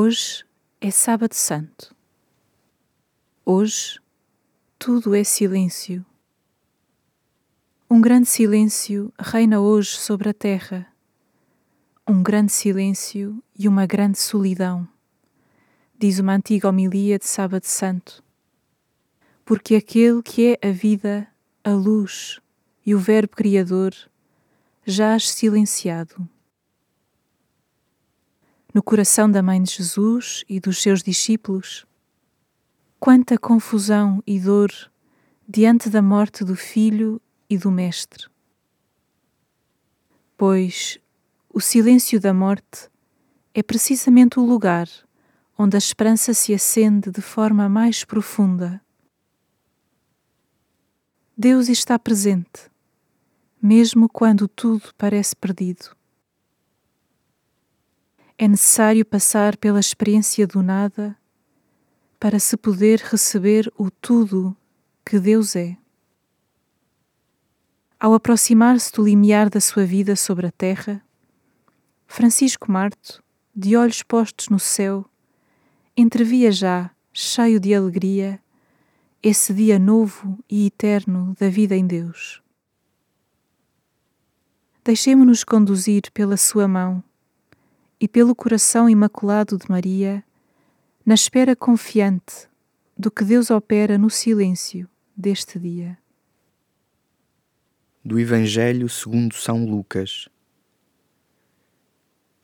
Hoje é Sábado Santo. Hoje tudo é silêncio. Um grande silêncio reina hoje sobre a terra. Um grande silêncio e uma grande solidão, diz uma antiga homilia de Sábado Santo. Porque aquele que é a vida, a luz e o Verbo Criador jaz silenciado no coração da Mãe de Jesus e dos seus discípulos. Quanta confusão e dor diante da morte do Filho e do Mestre. Pois o silêncio da morte é precisamente o lugar onde a esperança se acende de forma mais profunda. Deus está presente, mesmo quando tudo parece perdido é necessário passar pela experiência do nada para se poder receber o tudo que Deus é. Ao aproximar-se do limiar da sua vida sobre a terra, Francisco Marto, de olhos postos no céu, entrevia já, cheio de alegria, esse dia novo e eterno da vida em Deus. Deixemo-nos conduzir pela sua mão e pelo coração imaculado de Maria, na espera confiante do que Deus opera no silêncio deste dia. Do Evangelho segundo São Lucas.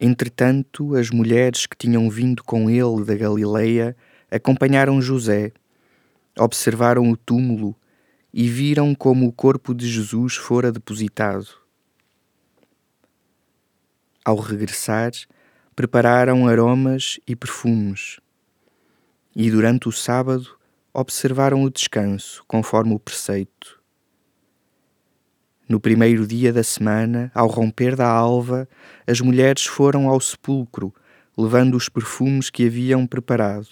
Entretanto, as mulheres que tinham vindo com ele da Galileia acompanharam José, observaram o túmulo e viram como o corpo de Jesus fora depositado. Ao regressar, prepararam aromas e perfumes. E durante o sábado observaram o descanso, conforme o preceito. No primeiro dia da semana, ao romper da alva, as mulheres foram ao sepulcro, levando os perfumes que haviam preparado.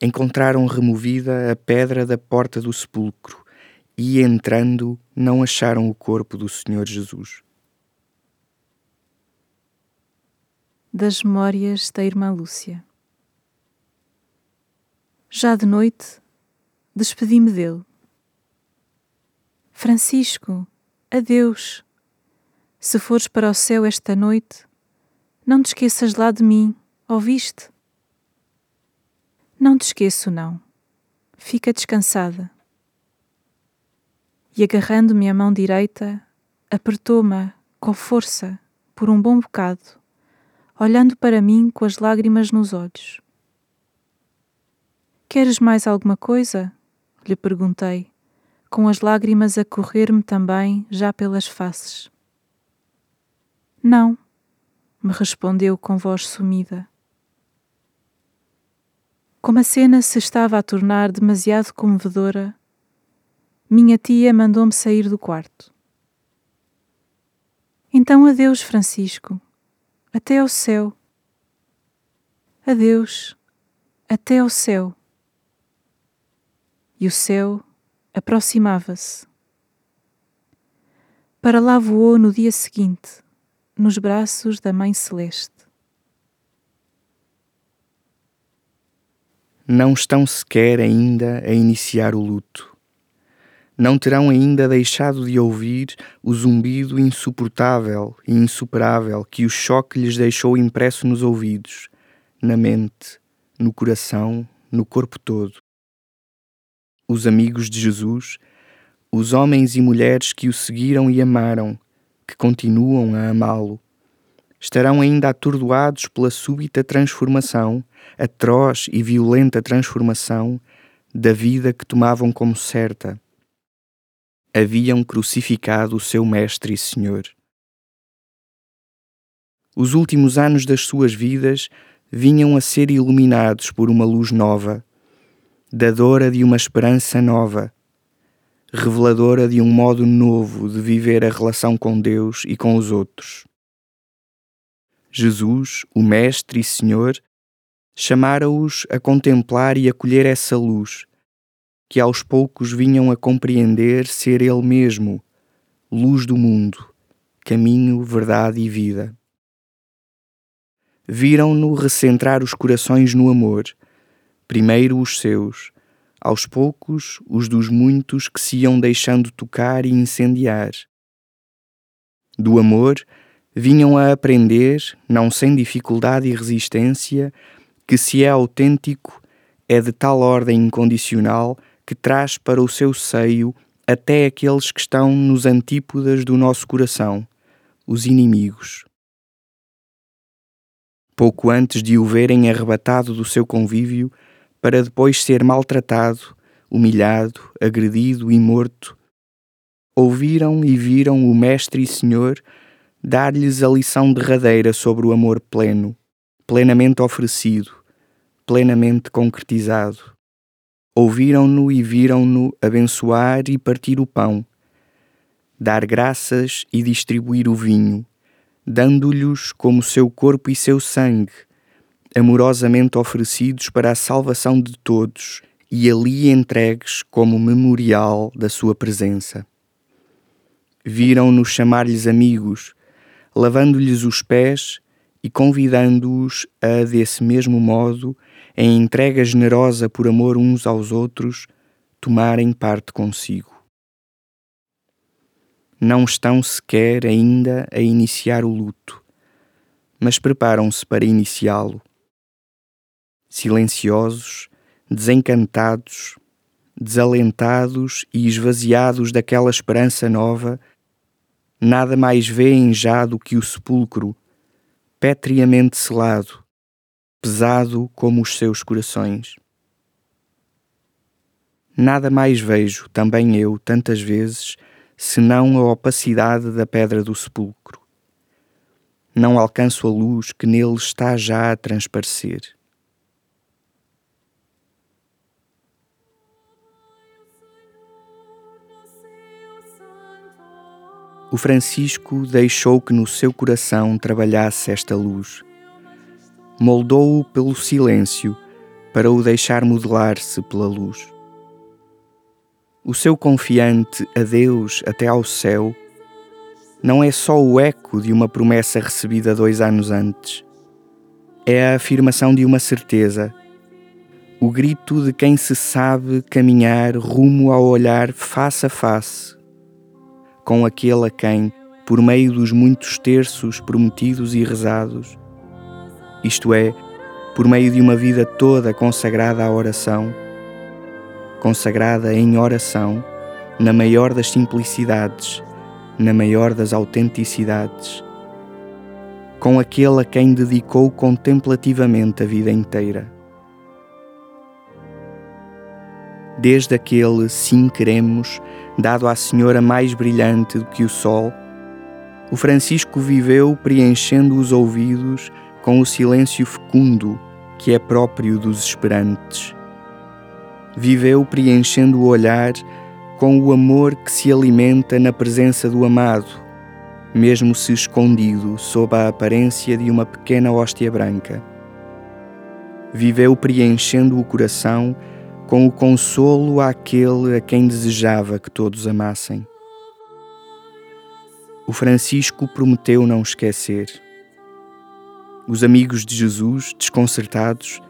Encontraram removida a pedra da porta do sepulcro e, entrando, não acharam o corpo do Senhor Jesus. Das memórias da irmã Lúcia. Já de noite, despedi-me dele. Francisco, adeus. Se fores para o céu esta noite, não te esqueças lá de mim, ouviste? Não te esqueço, não. Fica descansada. E agarrando-me a mão direita, apertou-me com força por um bom bocado olhando para mim com as lágrimas nos olhos. Queres mais alguma coisa? lhe perguntei, com as lágrimas a correr-me também já pelas faces. Não, me respondeu com voz sumida. Como a cena se estava a tornar demasiado comovedora, minha tia mandou-me sair do quarto. Então adeus, Francisco, até ao céu. Adeus, até ao céu. E o céu aproximava-se. Para lá voou no dia seguinte, nos braços da Mãe Celeste. Não estão sequer ainda a iniciar o luto não terão ainda deixado de ouvir o zumbido insuportável e insuperável que o choque lhes deixou impresso nos ouvidos, na mente, no coração, no corpo todo. Os amigos de Jesus, os homens e mulheres que o seguiram e amaram, que continuam a amá-lo, estarão ainda atordoados pela súbita transformação, atroz e violenta transformação da vida que tomavam como certa haviam crucificado o seu Mestre e Senhor. Os últimos anos das suas vidas vinham a ser iluminados por uma luz nova, dadora de uma esperança nova, reveladora de um modo novo de viver a relação com Deus e com os outros. Jesus, o Mestre e Senhor, chamara-os a contemplar e acolher essa luz que aos poucos vinham a compreender ser Ele mesmo, luz do mundo, caminho, verdade e vida. viram-no recentrar os corações no amor, primeiro os seus, aos poucos os dos muitos que se iam deixando tocar e incendiar. Do amor vinham a aprender, não sem dificuldade e resistência, que se é autêntico, é de tal ordem incondicional que traz para o seu seio até aqueles que estão nos antípodas do nosso coração, os inimigos. Pouco antes de o verem arrebatado do seu convívio, para depois ser maltratado, humilhado, agredido e morto, ouviram e viram o Mestre e Senhor dar-lhes a lição derradeira sobre o amor pleno, plenamente oferecido, plenamente concretizado. Ouviram-no e viram-no abençoar e partir o pão, dar graças e distribuir o vinho, dando-lhes como seu corpo e seu sangue, amorosamente oferecidos para a salvação de todos e ali entregues como memorial da sua presença. Viram-nos chamar-lhes amigos, lavando-lhes os pés e convidando-os a, desse mesmo modo, em entrega generosa por amor uns aos outros, tomarem parte consigo. Não estão sequer ainda a iniciar o luto, mas preparam-se para iniciá-lo. Silenciosos, desencantados, desalentados e esvaziados daquela esperança nova nada mais veem já do que o sepulcro, petriamente selado, pesado como os seus corações. Nada mais vejo, também eu, tantas vezes, senão a opacidade da pedra do sepulcro. Não alcanço a luz que nele está já a transparecer. O Francisco deixou que no seu coração trabalhasse esta luz. Moldou-o pelo silêncio para o deixar modelar-se pela luz. O seu confiante adeus até ao céu não é só o eco de uma promessa recebida dois anos antes. É a afirmação de uma certeza, o grito de quem se sabe caminhar rumo ao olhar face a face com aquele a quem, por meio dos muitos terços prometidos e rezados, isto é, por meio de uma vida toda consagrada à oração, consagrada em oração, na maior das simplicidades, na maior das autenticidades, com aquele a quem dedicou contemplativamente a vida inteira. Desde aquele sim queremos dado à Senhora mais brilhante do que o sol, o Francisco viveu preenchendo os ouvidos com o silêncio fecundo que é próprio dos esperantes. Viveu preenchendo o olhar com o amor que se alimenta na presença do amado, mesmo se escondido sob a aparência de uma pequena hóstia branca. Viveu preenchendo o coração com o consolo àquele a quem desejava que todos amassem. O Francisco prometeu não esquecer. Os amigos de Jesus, desconcertados,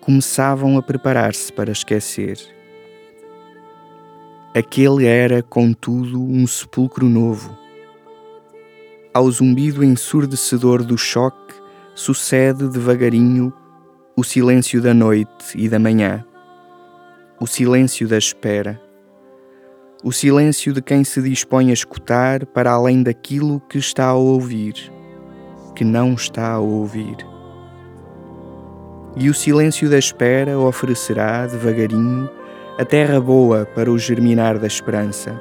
começavam a preparar-se para esquecer. Aquele era, contudo, um sepulcro novo. Ao zumbido ensurdecedor do choque sucede devagarinho o silêncio da noite e da manhã o silêncio da espera, o silêncio de quem se dispõe a escutar para além daquilo que está a ouvir, que não está a ouvir. E o silêncio da espera oferecerá, devagarinho, a terra boa para o germinar da esperança.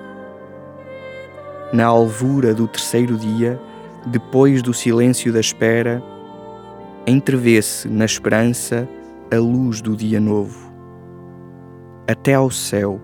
Na alvura do terceiro dia, depois do silêncio da espera, entrevê-se na esperança a luz do dia novo até ao céu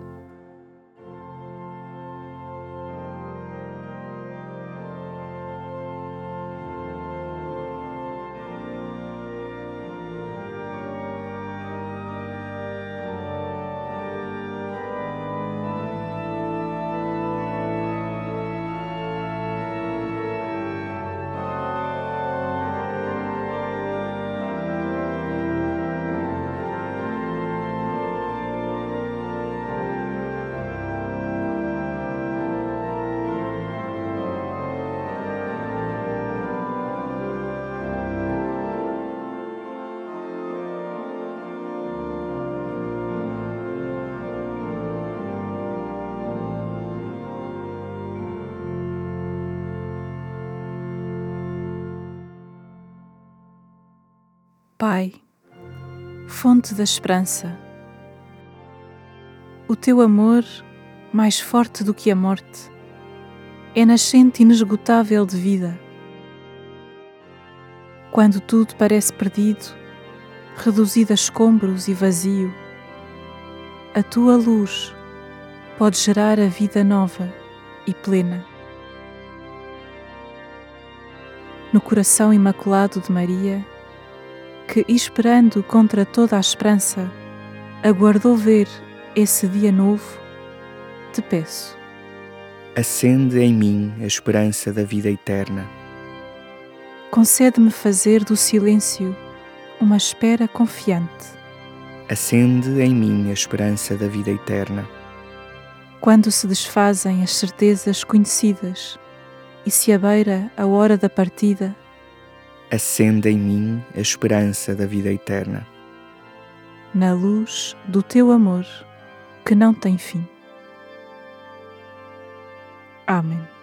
Pai, fonte da esperança, o teu amor, mais forte do que a morte, é nascente inesgotável de vida. Quando tudo parece perdido, reduzido a escombros e vazio, a tua luz pode gerar a vida nova e plena. No coração imaculado de Maria, que, esperando contra toda a esperança, aguardou ver esse dia novo, te peço. Acende em mim a esperança da vida eterna. Concede-me fazer do silêncio uma espera confiante. Acende em mim a esperança da vida eterna. Quando se desfazem as certezas conhecidas e se abeira a hora da partida, acende em mim a esperança da vida eterna. Na luz do teu amor que não tem fim. Amém.